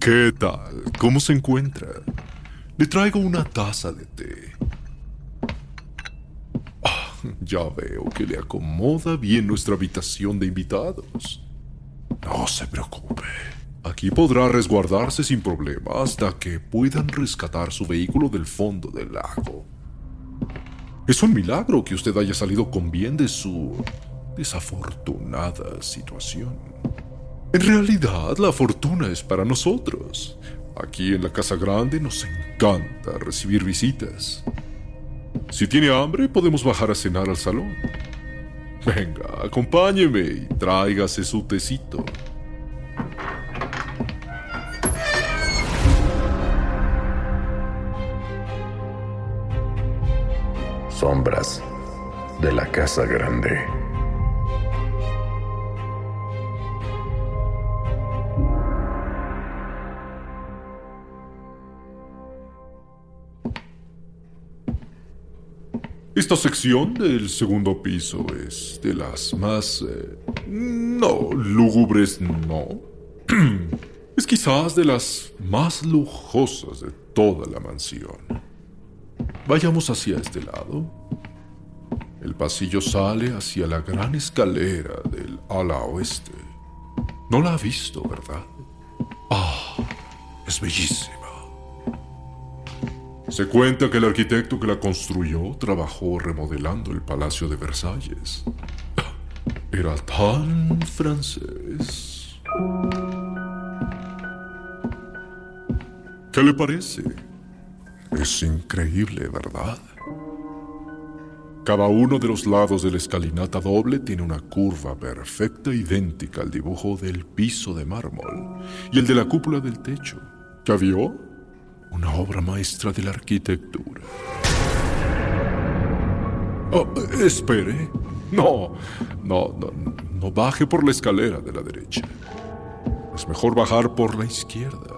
¿Qué tal? ¿Cómo se encuentra? Le traigo una taza de té. Ah, ya veo que le acomoda bien nuestra habitación de invitados. No se preocupe. Aquí podrá resguardarse sin problema hasta que puedan rescatar su vehículo del fondo del lago. Es un milagro que usted haya salido con bien de su desafortunada situación. En realidad, la fortuna es para nosotros. Aquí en la Casa Grande nos encanta recibir visitas. Si tiene hambre, podemos bajar a cenar al salón. Venga, acompáñeme y tráigase su tecito. Sombras de la Casa Grande. Esta sección del segundo piso es de las más... eh, no, lúgubres no. es quizás de las más lujosas de toda la mansión. Vayamos hacia este lado. El pasillo sale hacia la gran escalera del ala oeste. No la ha visto, ¿verdad? Ah, es bellísima. Se cuenta que el arquitecto que la construyó trabajó remodelando el Palacio de Versalles. Era tan francés. ¿Qué le parece? Es increíble, ¿verdad? Cada uno de los lados de la escalinata doble tiene una curva perfecta idéntica al dibujo del piso de mármol y el de la cúpula del techo. ¿Ya? Una obra maestra de la arquitectura. Oh, espere. No, no, no, no baje por la escalera de la derecha. Es mejor bajar por la izquierda.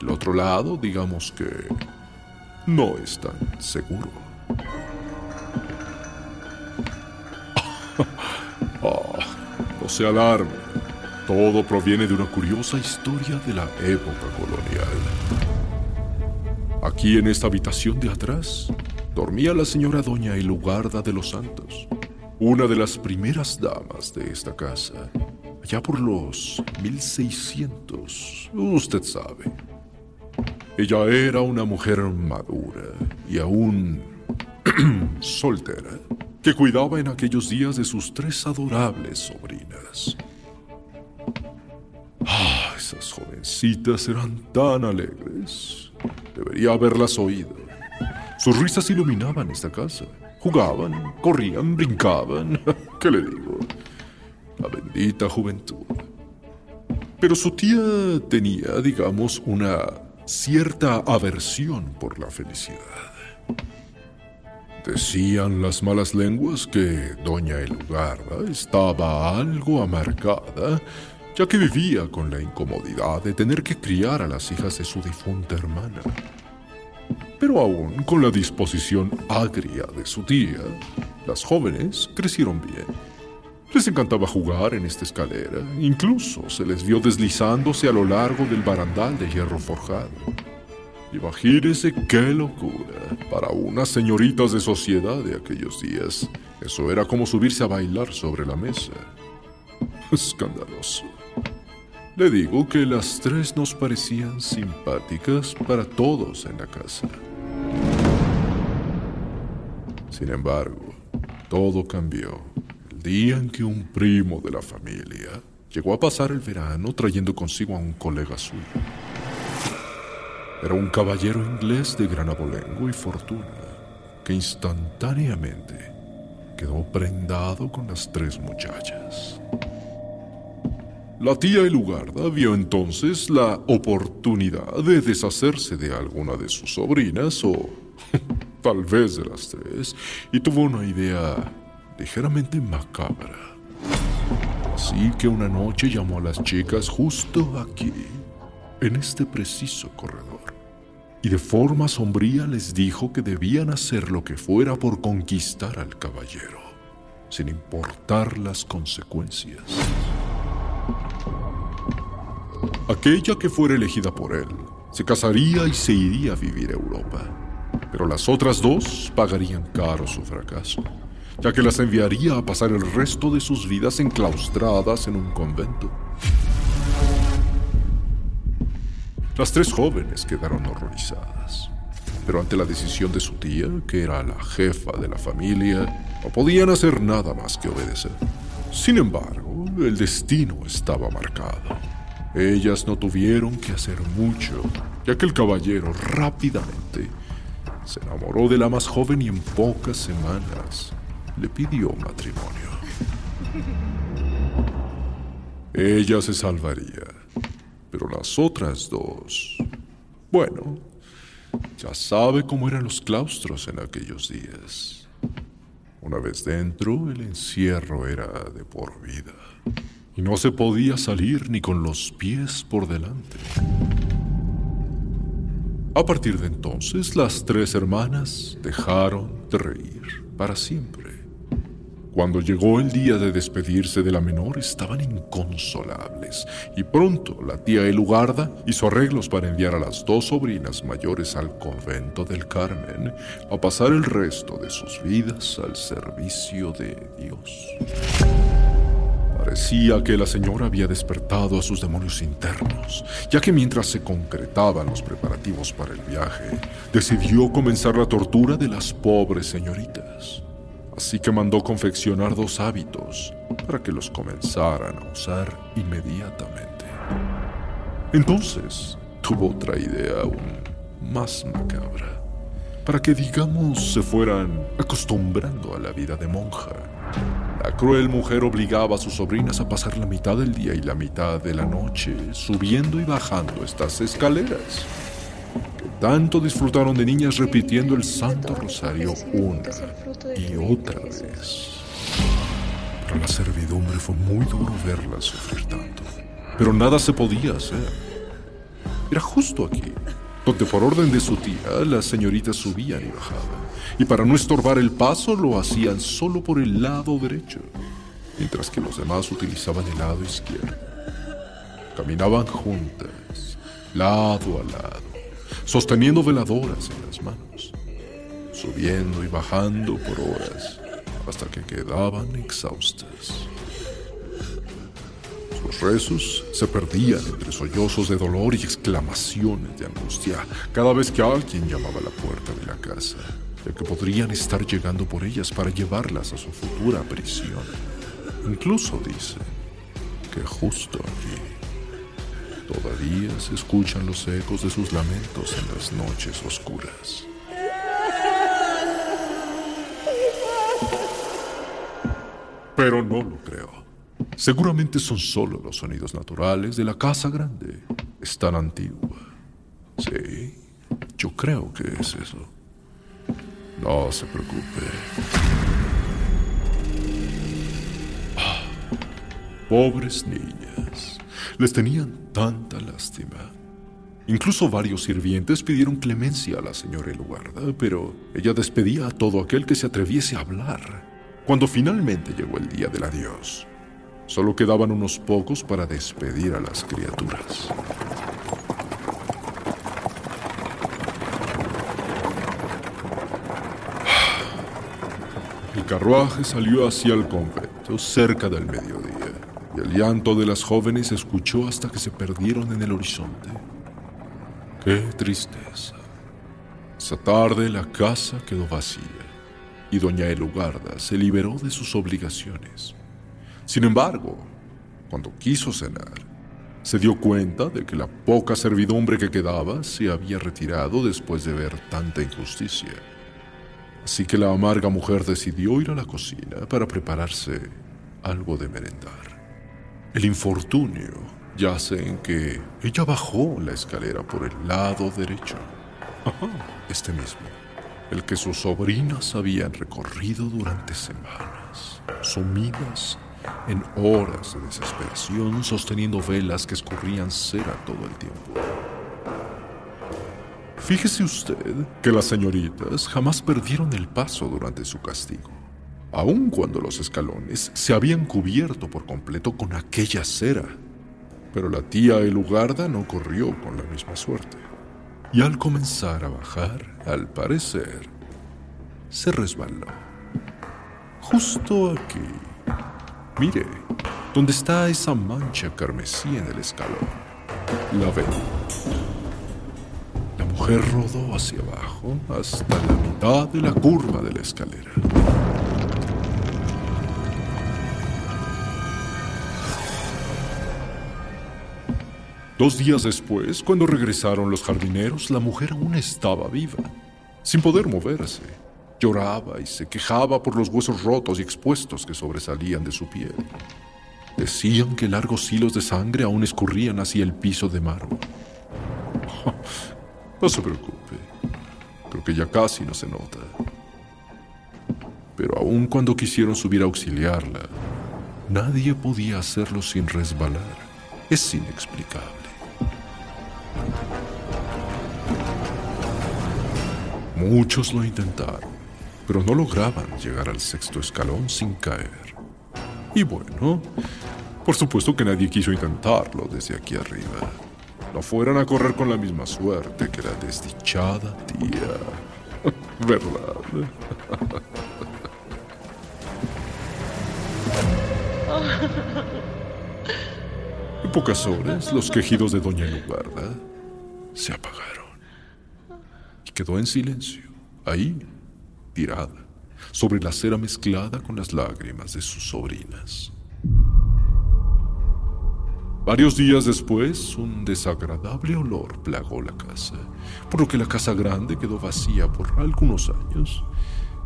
El otro lado, digamos que no es tan seguro. Ah, no se alarme. Todo proviene de una curiosa historia de la época colonial. Aquí en esta habitación de atrás dormía la señora doña Elugarda de los Santos, una de las primeras damas de esta casa, allá por los 1600, usted sabe. Ella era una mujer madura y aún soltera, que cuidaba en aquellos días de sus tres adorables sobrinas. Esas jovencitas eran tan alegres. Debería haberlas oído. Sus risas iluminaban esta casa. Jugaban, corrían, brincaban. ¿Qué le digo? La bendita juventud. Pero su tía tenía, digamos, una cierta aversión por la felicidad. Decían las malas lenguas que doña Elugarda estaba algo amargada ya que vivía con la incomodidad de tener que criar a las hijas de su difunta hermana. Pero aún con la disposición agria de su tía, las jóvenes crecieron bien. Les encantaba jugar en esta escalera, incluso se les vio deslizándose a lo largo del barandal de hierro forjado. Imagínese qué locura para unas señoritas de sociedad de aquellos días. Eso era como subirse a bailar sobre la mesa. Escandaloso. Le digo que las tres nos parecían simpáticas para todos en la casa. Sin embargo, todo cambió el día en que un primo de la familia llegó a pasar el verano trayendo consigo a un colega suyo. Era un caballero inglés de gran abolengo y fortuna. que instantáneamente quedó prendado con las tres muchachas. La tía Elugarda vio entonces la oportunidad de deshacerse de alguna de sus sobrinas o tal vez de las tres y tuvo una idea ligeramente macabra. Así que una noche llamó a las chicas justo aquí, en este preciso corredor, y de forma sombría les dijo que debían hacer lo que fuera por conquistar al caballero, sin importar las consecuencias. Aquella que fuera elegida por él se casaría y se iría a vivir a Europa, pero las otras dos pagarían caro su fracaso ya que las enviaría a pasar el resto de sus vidas enclaustradas en un convento. Las tres jóvenes quedaron horrorizadas, pero ante la decisión de su tía, que era la jefa de la familia, no podían hacer nada más que obedecer. Sin embargo, el destino estaba marcado. Ellas no tuvieron que hacer mucho, ya que el caballero rápidamente se enamoró de la más joven y en pocas semanas le pidió matrimonio. Ella se salvaría, pero las otras dos... Bueno, ya sabe cómo eran los claustros en aquellos días. Una vez dentro, el encierro era de por vida. Y no se podía salir ni con los pies por delante. A partir de entonces, las tres hermanas dejaron de reír para siempre. Cuando llegó el día de despedirse de la menor estaban inconsolables y pronto la tía Elugarda hizo arreglos para enviar a las dos sobrinas mayores al convento del Carmen a pasar el resto de sus vidas al servicio de Dios. Parecía que la señora había despertado a sus demonios internos, ya que mientras se concretaban los preparativos para el viaje, decidió comenzar la tortura de las pobres señoritas así que mandó confeccionar dos hábitos para que los comenzaran a usar inmediatamente. Entonces tuvo otra idea aún más macabra, para que digamos se fueran acostumbrando a la vida de monja. La cruel mujer obligaba a sus sobrinas a pasar la mitad del día y la mitad de la noche subiendo y bajando estas escaleras tanto disfrutaron de niñas repitiendo el Santo Rosario una y otra vez. Para la servidumbre fue muy duro verlas sufrir tanto, pero nada se podía hacer. Era justo aquí, donde por orden de su tía las señoritas subían y bajaban, y para no estorbar el paso lo hacían solo por el lado derecho, mientras que los demás utilizaban el lado izquierdo. Caminaban juntas, lado a lado sosteniendo veladoras en las manos, subiendo y bajando por horas hasta que quedaban exhaustas. Sus rezos se perdían entre sollozos de dolor y exclamaciones de angustia cada vez que alguien llamaba a la puerta de la casa, ya que podrían estar llegando por ellas para llevarlas a su futura prisión. Incluso dicen que justo aquí Todavía se escuchan los ecos de sus lamentos en las noches oscuras. Pero no lo creo. Seguramente son solo los sonidos naturales de la casa grande. Es tan antigua. Sí, yo creo que es eso. No se preocupe. Ah, pobres niñas. Les tenían tanta lástima. Incluso varios sirvientes pidieron clemencia a la señora Eluarda, pero ella despedía a todo aquel que se atreviese a hablar. Cuando finalmente llegó el día del adiós, solo quedaban unos pocos para despedir a las criaturas. El carruaje salió hacia el convento cerca del mediodía y el llanto de las jóvenes se escuchó hasta que se perdieron en el horizonte. ¡Qué tristeza! Esa tarde la casa quedó vacía y doña Elugarda se liberó de sus obligaciones. Sin embargo, cuando quiso cenar, se dio cuenta de que la poca servidumbre que quedaba se había retirado después de ver tanta injusticia. Así que la amarga mujer decidió ir a la cocina para prepararse algo de merendar. El infortunio yace en que ella bajó la escalera por el lado derecho. este mismo, el que sus sobrinas habían recorrido durante semanas, sumidas en horas de desesperación, sosteniendo velas que escurrían cera todo el tiempo. Fíjese usted que las señoritas jamás perdieron el paso durante su castigo aun cuando los escalones se habían cubierto por completo con aquella cera. Pero la tía Elugarda no corrió con la misma suerte. Y al comenzar a bajar, al parecer, se resbaló. Justo aquí. Mire, donde está esa mancha carmesí en el escalón. La ve. La mujer rodó hacia abajo hasta la mitad de la curva de la escalera. Dos días después, cuando regresaron los jardineros, la mujer aún estaba viva, sin poder moverse. Lloraba y se quejaba por los huesos rotos y expuestos que sobresalían de su piel. Decían que largos hilos de sangre aún escurrían hacia el piso de mármol. No se preocupe, creo que ya casi no se nota. Pero aun cuando quisieron subir a auxiliarla, nadie podía hacerlo sin resbalar. Es inexplicable. Muchos lo intentaron, pero no lograban llegar al sexto escalón sin caer. Y bueno, por supuesto que nadie quiso intentarlo desde aquí arriba. No fueran a correr con la misma suerte que la desdichada tía. ¿Verdad? En pocas horas, los quejidos de Doña Lugarda se apagaron quedó en silencio, ahí, tirada, sobre la cera mezclada con las lágrimas de sus sobrinas. Varios días después, un desagradable olor plagó la casa, por lo que la casa grande quedó vacía por algunos años.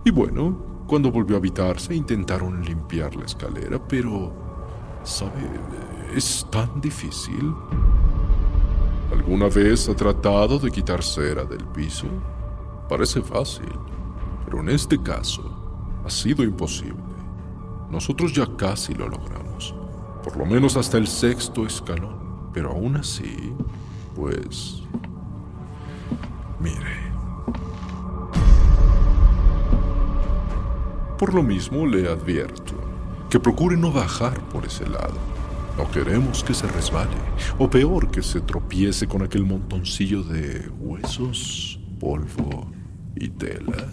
Y bueno, cuando volvió a habitarse, intentaron limpiar la escalera, pero, ¿sabe? Es tan difícil. ¿Alguna vez ha tratado de quitar cera del piso? Parece fácil, pero en este caso ha sido imposible. Nosotros ya casi lo logramos, por lo menos hasta el sexto escalón, pero aún así, pues... Mire. Por lo mismo le advierto que procure no bajar por ese lado. No queremos que se resbale, o peor, que se tropiece con aquel montoncillo de huesos, polvo y tela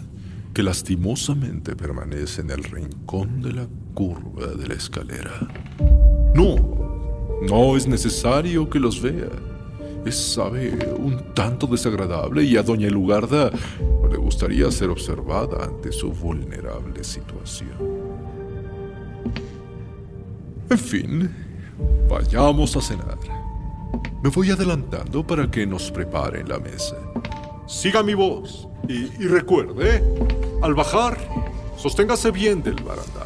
que lastimosamente permanece en el rincón de la curva de la escalera. No, no es necesario que los vea. Es, sabe, un tanto desagradable y a doña Lugarda le gustaría ser observada ante su vulnerable situación. En fin, Vayamos a cenar. Me voy adelantando para que nos preparen la mesa. Siga mi voz y, recuerde, al bajar, sosténgase bien del barandal.